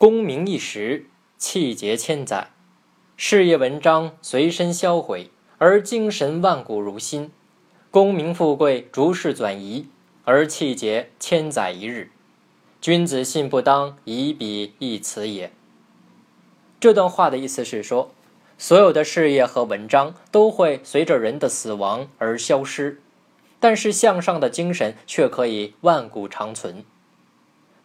功名一时，气节千载；事业文章随身销毁，而精神万古如新。功名富贵逐世转移，而气节千载一日。君子信不当以彼易辞也。这段话的意思是说，所有的事业和文章都会随着人的死亡而消失，但是向上的精神却可以万古长存。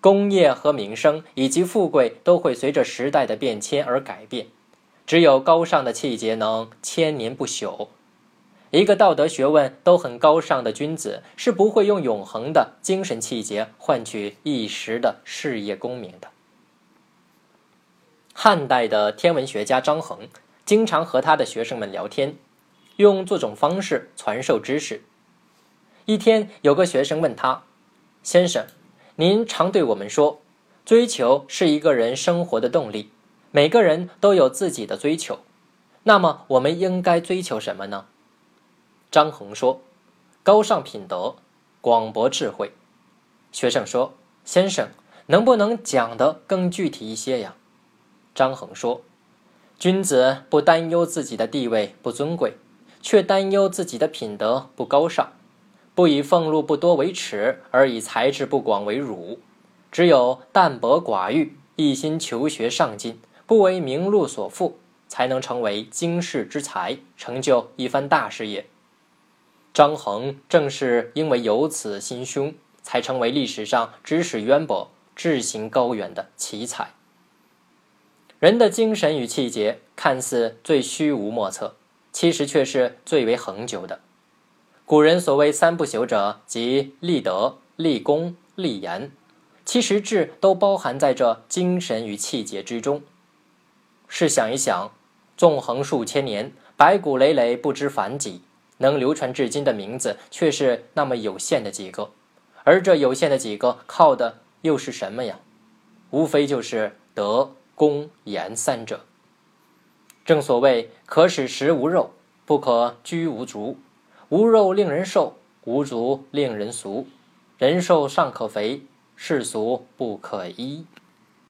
工业和民生以及富贵都会随着时代的变迁而改变，只有高尚的气节能千年不朽。一个道德学问都很高尚的君子，是不会用永恒的精神气节换取一时的事业功名的。汉代的天文学家张衡经常和他的学生们聊天，用这种方式传授知识。一天，有个学生问他：“先生。”您常对我们说，追求是一个人生活的动力。每个人都有自己的追求，那么我们应该追求什么呢？张衡说：“高尚品德，广博智慧。”学生说：“先生，能不能讲得更具体一些呀？”张衡说：“君子不担忧自己的地位不尊贵，却担忧自己的品德不高尚。”不以俸禄不多为耻，而以才智不广为辱。只有淡泊寡欲，一心求学上进，不为名禄所缚，才能成为经世之才，成就一番大事业。张衡正是因为有此心胸，才成为历史上知识渊博、志行高远的奇才。人的精神与气节看似最虚无莫测，其实却是最为恒久的。古人所谓三不朽者，即立德、立功、立言，其实质都包含在这精神与气节之中。试想一想，纵横数千年，白骨累累不知凡几，能流传至今的名字却是那么有限的几个，而这有限的几个，靠的又是什么呀？无非就是德、功、言三者。正所谓可使食无肉，不可居无竹。无肉令人瘦，无足令人俗。人瘦尚可肥，世俗不可依。